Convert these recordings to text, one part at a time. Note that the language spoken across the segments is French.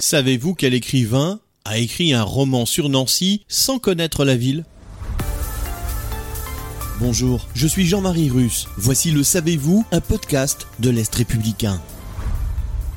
Savez-vous quel écrivain a écrit un roman sur Nancy sans connaître la ville? Bonjour, je suis Jean-Marie Russe. Voici le Savez-vous, un podcast de l'Est républicain.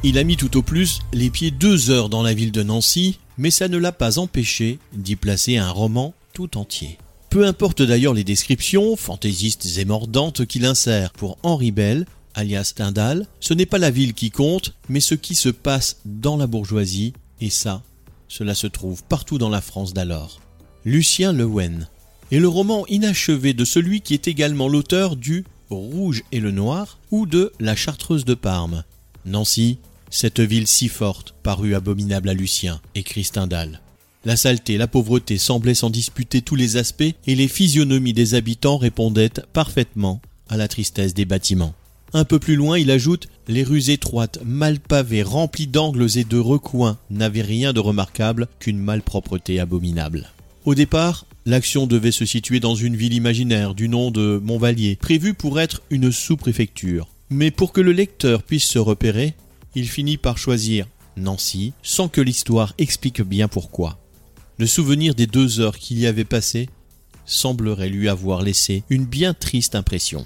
Il a mis tout au plus les pieds deux heures dans la ville de Nancy, mais ça ne l'a pas empêché d'y placer un roman tout entier. Peu importe d'ailleurs les descriptions, fantaisistes et mordantes qu'il insère pour Henri Bell, alias Stendhal, ce n'est pas la ville qui compte, mais ce qui se passe dans la bourgeoisie, et ça, cela se trouve partout dans la France d'alors. Lucien Lewen est le roman inachevé de celui qui est également l'auteur du Rouge et le Noir ou de La Chartreuse de Parme. Nancy, cette ville si forte, parut abominable à Lucien, écrit Stendhal. La saleté, la pauvreté semblaient s'en disputer tous les aspects et les physionomies des habitants répondaient parfaitement à la tristesse des bâtiments. Un peu plus loin, il ajoute Les rues étroites, mal pavées, remplies d'angles et de recoins n'avaient rien de remarquable qu'une malpropreté abominable. Au départ, l'action devait se situer dans une ville imaginaire du nom de Montvalier, prévue pour être une sous-préfecture. Mais pour que le lecteur puisse se repérer, il finit par choisir Nancy, sans que l'histoire explique bien pourquoi. Le souvenir des deux heures qu'il y avait passées semblerait lui avoir laissé une bien triste impression.